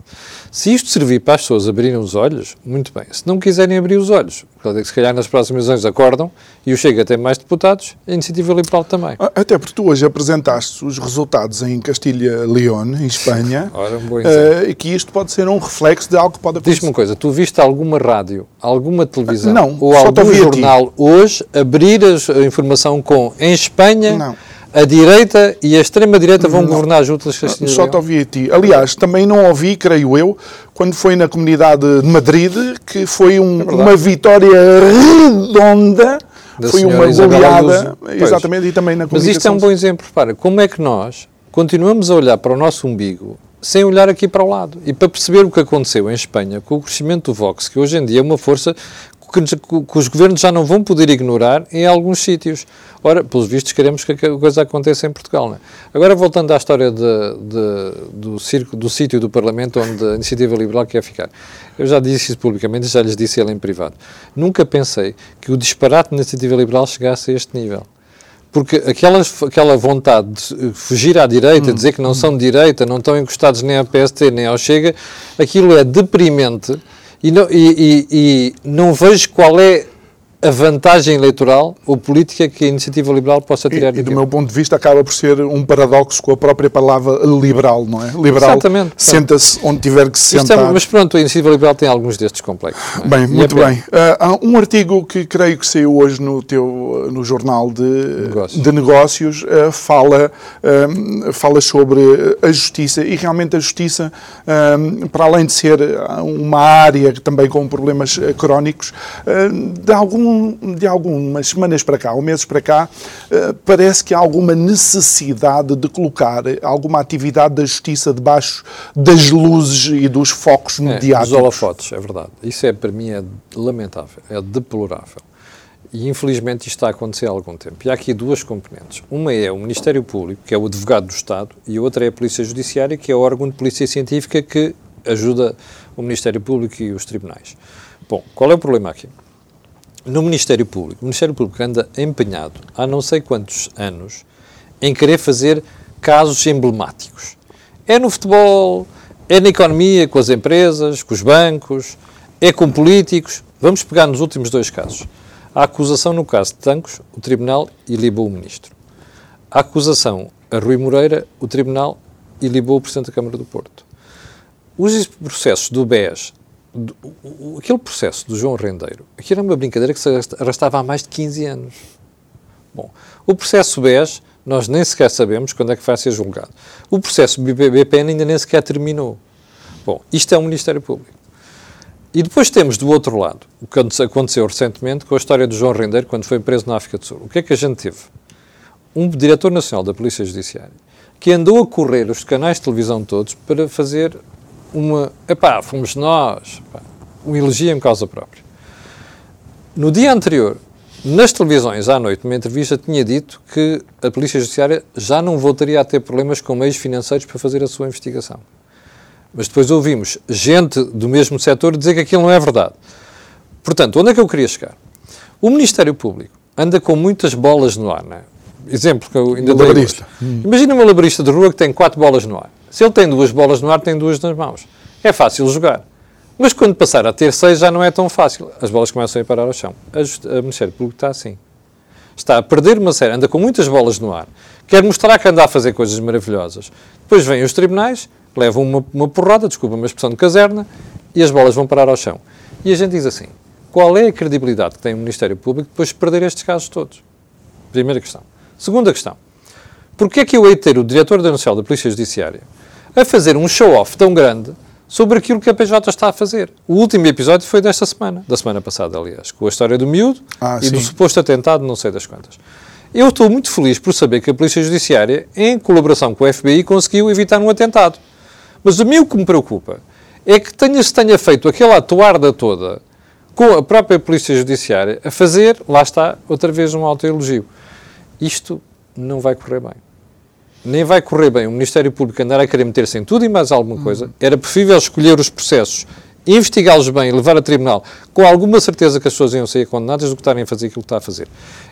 Se isto servir para as pessoas abrirem os olhos, muito bem. Se não quiserem abrir os olhos, se calhar nas próximas eleições acordam e o Chega tem mais deputados, a Iniciativa Liberal também. Até porque tu hoje apresentaste os resultados em Castilha-León, em Espanha, [LAUGHS] Ora, um uh, e que isto pode ser um reflexo de algo que pode acontecer. Diz-me uma coisa, tu viste alguma rádio, alguma televisão não, ou algum jornal hoje abrir a informação com em Espanha... Não a direita e a extrema-direita vão não, governar juntas Castilho Só te ouvi a ti. Aliás, também não ouvi, creio eu, quando foi na comunidade de Madrid, que foi um, é uma vitória redonda, da foi uma goleada, exatamente, e também na Mas isto é um bom exemplo, repara, como é que nós continuamos a olhar para o nosso umbigo sem olhar aqui para o lado. E para perceber o que aconteceu em Espanha com o crescimento do Vox, que hoje em dia é uma força que, que os governos já não vão poder ignorar em alguns sítios. Ora, pelos vistos, queremos que a coisa aconteça em Portugal. É? Agora, voltando à história de, de, do, circo, do sítio do Parlamento onde a Iniciativa Liberal quer ficar. Eu já disse isso publicamente e já lhes disse ele em privado. Nunca pensei que o disparate da Iniciativa Liberal chegasse a este nível porque aquela, aquela vontade de fugir à direita, hum. dizer que não são de direita, não estão encostados nem à PST nem ao Chega, aquilo é deprimente e não, e, e, e não vejo qual é a vantagem eleitoral ou política que a iniciativa liberal possa tirar e, e do meu ponto de vista acaba por ser um paradoxo com a própria palavra liberal, não é? Liberal senta-se onde tiver que se é sentar. É, mas pronto, a iniciativa liberal tem alguns destes complexos. É? Bem, e muito é bem. Uh, há um artigo que creio que saiu hoje no teu no jornal de negócios, de negócios uh, fala, uh, fala sobre a justiça e realmente a justiça, para além de ser uma área também com problemas crónicos, de algum de algumas semanas para cá, ou meses para cá, eh, parece que há alguma necessidade de colocar alguma atividade da justiça debaixo das luzes e dos focos é, mediáticos. Os holofotes, é verdade. Isso é, para mim, é lamentável, é deplorável. E infelizmente isto está a acontecer há algum tempo. E há aqui duas componentes. Uma é o Ministério Público, que é o advogado do Estado, e a outra é a Polícia Judiciária, que é o órgão de polícia científica que ajuda o Ministério Público e os tribunais. Bom, qual é o problema aqui? No Ministério Público. O Ministério Público anda empenhado há não sei quantos anos em querer fazer casos emblemáticos. É no futebol, é na economia, com as empresas, com os bancos, é com políticos. Vamos pegar nos últimos dois casos. A acusação no caso de Tancos, o Tribunal ilibou o Ministro. A acusação a Rui Moreira, o Tribunal ilibou o Presidente da Câmara do Porto. Os processos do BES do, o, aquele processo do João Rendeiro, aquilo era uma brincadeira que se arrastava há mais de 15 anos. Bom, o processo BES, nós nem sequer sabemos quando é que vai ser julgado. O processo BPN ainda nem sequer terminou. Bom, isto é o Ministério Público. E depois temos do outro lado o que aconteceu recentemente com a história do João Rendeiro quando foi preso na África do Sul. O que é que a gente teve? Um diretor nacional da Polícia Judiciária que andou a correr os canais de televisão todos para fazer uma. Epá, fomos nós. Epá, um elogio em causa própria. No dia anterior, nas televisões, à noite, numa entrevista, tinha dito que a Polícia Judiciária já não voltaria a ter problemas com meios financeiros para fazer a sua investigação. Mas depois ouvimos gente do mesmo setor dizer que aquilo não é verdade. Portanto, onde é que eu queria chegar? O Ministério Público anda com muitas bolas no ar, não é? Exemplo que eu ainda dei. Imagina uma labarista de rua que tem quatro bolas no ar. Se ele tem duas bolas no ar, tem duas nas mãos. É fácil jogar. Mas quando passar a ter seis já não é tão fácil. As bolas começam a ir parar ao chão. O Ministério Público está assim. Está a perder uma série, anda com muitas bolas no ar, quer mostrar que anda a fazer coisas maravilhosas. Depois vêm os tribunais, levam uma, uma porrada, desculpa uma expressão de caserna, e as bolas vão parar ao chão. E a gente diz assim: qual é a credibilidade que tem o Ministério Público depois de perder estes casos todos? Primeira questão. Segunda questão. Porquê é que eu hei de ter o Diretor Nacional da Polícia Judiciária a fazer um show-off tão grande sobre aquilo que a PJ está a fazer. O último episódio foi desta semana, da semana passada, aliás, com a história do miúdo ah, e sim. do suposto atentado, não sei das quantas. Eu estou muito feliz por saber que a Polícia Judiciária, em colaboração com o FBI, conseguiu evitar um atentado. Mas o meu que me preocupa é que tenha, se tenha feito aquela atuarda toda com a própria Polícia Judiciária a fazer, lá está, outra vez um autoelogio. Isto não vai correr bem nem vai correr bem o Ministério Público andar a querer meter-se em tudo e mais alguma coisa. Era preferível escolher os processos investigá-los bem e levar a tribunal com alguma certeza que as pessoas iam ser condenadas do que estarem a fazer aquilo que está a fazer.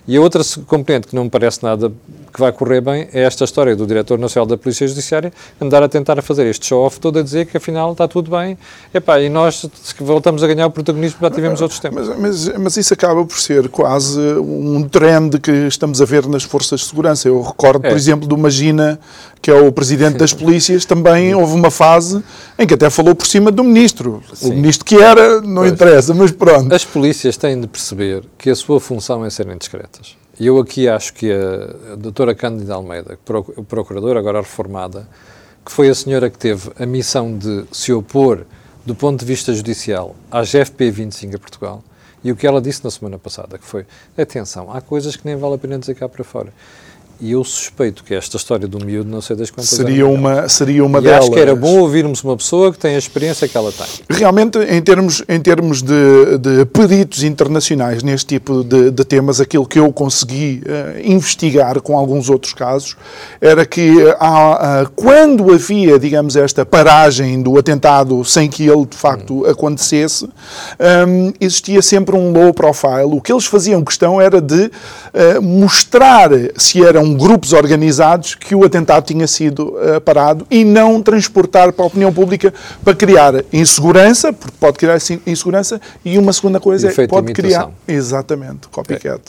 E a outra componente que não me parece nada que vai correr bem é esta história do Diretor Nacional da Polícia Judiciária andar a tentar a fazer este show-off todo a dizer que afinal está tudo bem Epá, e nós voltamos a ganhar o protagonismo já tivemos outros tempos. Mas, mas, mas, isso acaba por ser quase um trend que estamos a ver nas forças de segurança. Eu recordo, é. por exemplo, do Magina, que é o Presidente das Polícias, também houve uma fase em que até falou por cima do Ministro. Sim. O Ministro que era, não pois. interessa, mas pronto. As polícias têm de perceber que a sua função é serem discretas. E eu aqui acho que a, a doutora Cândida Almeida, procuradora agora reformada, que foi a senhora que teve a missão de se opor, do ponto de vista judicial, à GFP 25 a Portugal, e o que ela disse na semana passada, que foi, atenção, há coisas que nem vale a pena dizer cá para fora. E eu suspeito que esta história do miúdo, não sei das quantas seria uma Seria uma e delas. acho que era bom ouvirmos uma pessoa que tem a experiência que ela tem. Realmente, em termos, em termos de, de peritos internacionais neste tipo de, de, temas, aquilo que eu consegui uh, investigar com alguns outros casos era que uh, uh, quando havia, digamos, esta paragem do atentado sem que ele de facto hum. acontecesse, um, existia sempre um low profile. O que eles faziam questão era de mostrar se era um grupos organizados que o atentado tinha sido uh, parado e não transportar para a opinião pública para criar insegurança, porque pode criar insegurança, e uma segunda coisa é pode criar. Exatamente, copycat.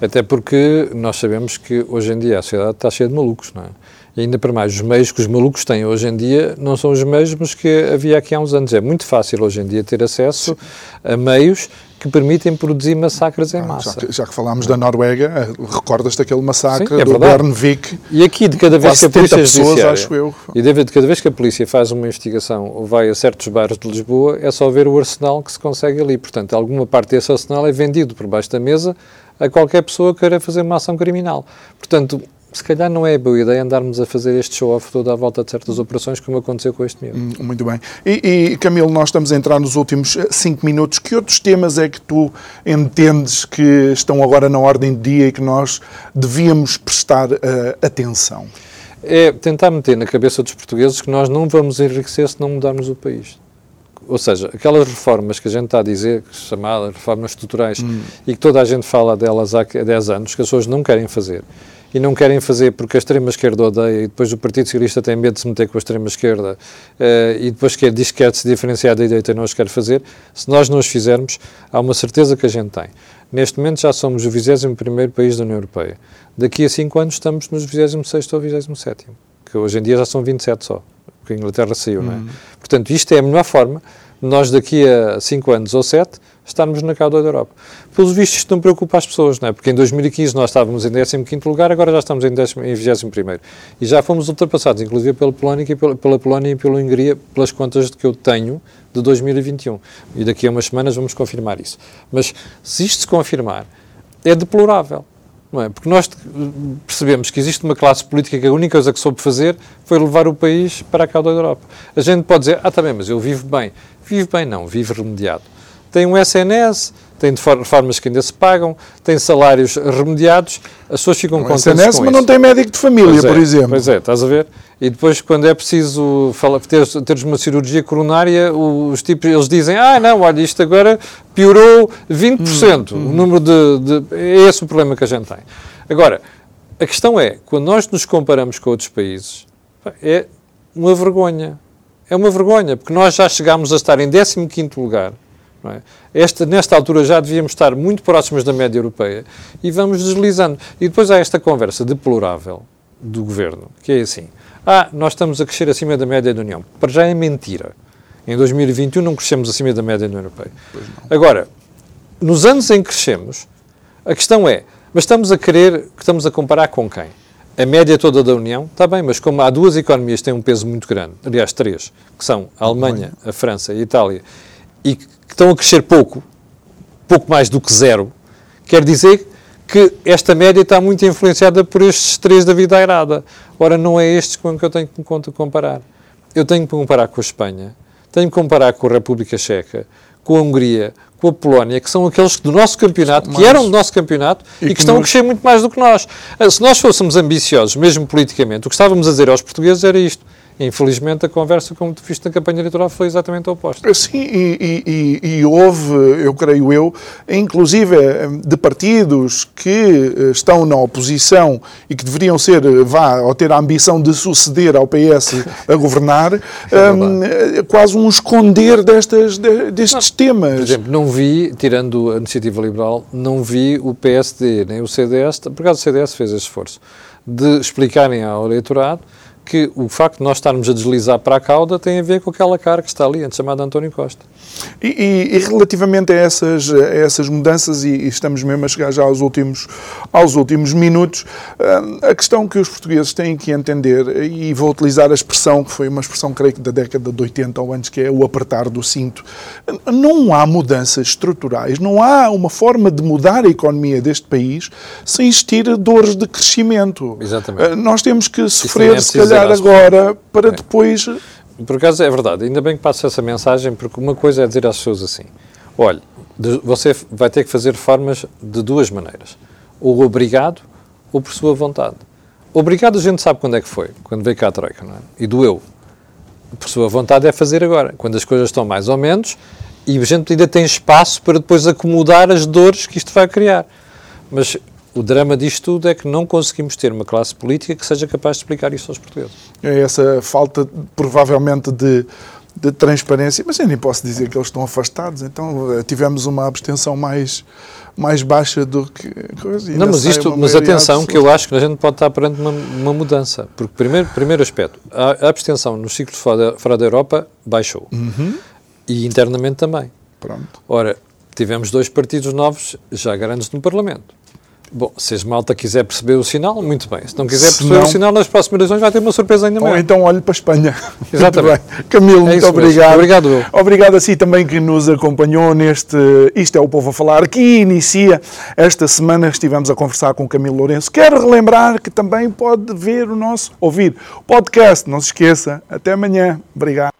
É. Até porque nós sabemos que hoje em dia a sociedade está cheia de malucos, não é? E ainda para mais, os meios que os malucos têm hoje em dia não são os mesmos que havia aqui há uns anos. É muito fácil hoje em dia ter acesso a meios que permitem produzir massacres em massa. Já que, já que falámos da Noruega, eh, recordas-te aquele massacre Sim, é do Bernvik? E aqui, de cada vez que a polícia pessoas, acho eu. E de, de cada vez que a polícia faz uma investigação ou vai a certos bairros de Lisboa, é só ver o arsenal que se consegue ali. Portanto, alguma parte desse arsenal é vendido por baixo da mesa a qualquer pessoa que queira fazer uma ação criminal. Portanto, se calhar não é boa ideia andarmos a fazer este show-off toda à volta de certas operações, como aconteceu com este miúdo. Hum, muito bem. E, e, Camilo, nós estamos a entrar nos últimos eh, cinco minutos. Que outros temas é que tu entendes que estão agora na ordem do dia e que nós devíamos prestar uh, atenção? É tentar meter na cabeça dos portugueses que nós não vamos enriquecer se não mudarmos o país. Ou seja, aquelas reformas que a gente está a dizer, chamadas reformas estruturais, hum. e que toda a gente fala delas há 10 anos, que as pessoas não querem fazer e não querem fazer porque a extrema-esquerda odeia e depois o Partido Socialista tem medo de se meter com a extrema-esquerda uh, e depois quer, diz que quer se diferenciar da direita e não os quer fazer, se nós não os fizermos, há uma certeza que a gente tem. Neste momento já somos o 21 país da União Europeia. Daqui a 5 anos estamos nos 26 ou 27 que hoje em dia já são 27 só, porque a Inglaterra saiu, não é? Uhum. Portanto, isto é a melhor forma nós daqui a 5 anos ou 7 estarmos na cauda da Europa. Pelos vistos, isto não preocupa as pessoas, não é? Porque em 2015 nós estávamos em 15º lugar, agora já estamos em, 10, em 21º. E já fomos ultrapassados, inclusive pela Polónia, e pela, pela Polónia e pela Hungria, pelas contas que eu tenho de 2021. E daqui a umas semanas vamos confirmar isso. Mas se isto se confirmar, é deplorável. Não é? Porque nós percebemos que existe uma classe política que a única coisa que soube fazer foi levar o país para a cauda da Europa. A gente pode dizer, ah, também, mas eu vivo bem. Vive bem, não, vive remediado tem um SNS, tem reformas que ainda se pagam, tem salários remediados, as pessoas ficam contentes SNS, com mas isso. não tem médico de família, por exemplo. Pois é, estás a ver? E depois, quando é preciso teres, teres uma cirurgia coronária, os tipos, eles dizem, ah, não, olha, isto agora piorou 20%. Hum, hum. O número de, de... É esse o problema que a gente tem. Agora, a questão é, quando nós nos comparamos com outros países, é uma vergonha. É uma vergonha, porque nós já chegámos a estar em 15º lugar é? Esta, nesta altura já devíamos estar muito próximos da média europeia e vamos deslizando. E depois há esta conversa deplorável do governo, que é assim: ah, nós estamos a crescer acima da média da União. Para já é mentira. Em 2021 não crescemos acima da média da União Europeia. Agora, nos anos em que crescemos, a questão é: mas estamos a querer, estamos a comparar com quem? A média toda da União? Está bem, mas como há duas economias que têm um peso muito grande, aliás, três, que são a Alemanha, a França e a Itália, e que estão a crescer pouco, pouco mais do que zero, quer dizer que esta média está muito influenciada por estes três da vida airada. Ora, não é estes com que eu tenho que comparar. Eu tenho que comparar com a Espanha, tenho que comparar com a República Checa, com a Hungria, com a Polónia, que são aqueles do nosso campeonato, que eram do nosso campeonato e, e que, que, estão a crescer muito mais do que nós. Se nós fôssemos ambiciosos, mesmo politicamente, o que estávamos a dizer aos portugueses era isto Infelizmente, a conversa, como tu viste na campanha eleitoral, foi exatamente a oposta. Sim, e, e, e, houve, eu creio eu, inclusive de partidos que eh, estão na oposição e que deveriam ser, vá, ou ter a ambição de suceder ao PS a governar, [LAUGHS] é um, eh, quase um esconder destas, destes não, temas. Por exemplo, não vi, tirando a iniciativa liberal, não vi o PSD nem o CDS, por acaso o CDS fez esse esforço, de explicarem ao eleitorado que o facto de nós estarmos a deslizar para a cauda tem a ver com aquela cara que está ali, antes chamada António Costa. E, e, e relativamente a essas, a essas mudanças, e, e, estamos mesmo a chegar já aos últimos, aos últimos minutos, hum, a questão que os portugueses têm que entender, e vou utilizar a expressão que foi uma expressão, creio que da década de 80 ou antes, que é o apertar do cinto, não há mudanças estruturais, não há uma forma de mudar a economia deste país sem existir dores de crescimento. Exatamente. Nós temos que sofrer, é se calhar, agora para é. depois. Por acaso é verdade, ainda bem que passa essa mensagem, porque uma coisa é dizer às pessoas assim: olha, você vai ter que fazer reformas de duas maneiras, ou obrigado ou por sua vontade. Obrigado a gente sabe quando é que foi, quando veio cá a Troika, não é? E doeu. Por sua vontade é fazer agora, quando as coisas estão mais ou menos e a gente ainda tem espaço para depois acomodar as dores que isto vai criar. Mas O drama disto tudo é que não conseguimos ter uma classe política que seja capaz de explicar isso aos portugueses. É essa falta, provavelmente, de, de transparência, mas eu nem posso dizer que eles estão afastados, então eh, tivemos uma abstenção mais, mais baixa do que coisa. Não, mas isto, mas atenção, que eu acho que a gente pode estar perante uma, uma mudança, porque primeiro, primeiro aspecto, a, abstenção nos ciclos fora da, fora da Europa baixou, uhum. e internamente também. Pronto. Ora, tivemos dois partidos novos já grandes no Parlamento. Bom, se a malta quiser perceber o sinal, muito bem. Se não quiser perceber não... o sinal, nas próximas eleições vai ter uma surpresa ainda maior. Ou então olhe para a Espanha. [LAUGHS] Exatamente. Camilo, é muito obrigado. Obrigado, eu. Obrigado a si também que nos acompanhou neste Isto é o Povo a Falar, que inicia esta semana. Estivemos a conversar com o Camilo Lourenço. Quero relembrar que também pode ver o nosso, ouvir o podcast. Não se esqueça. Até amanhã. Obrigado.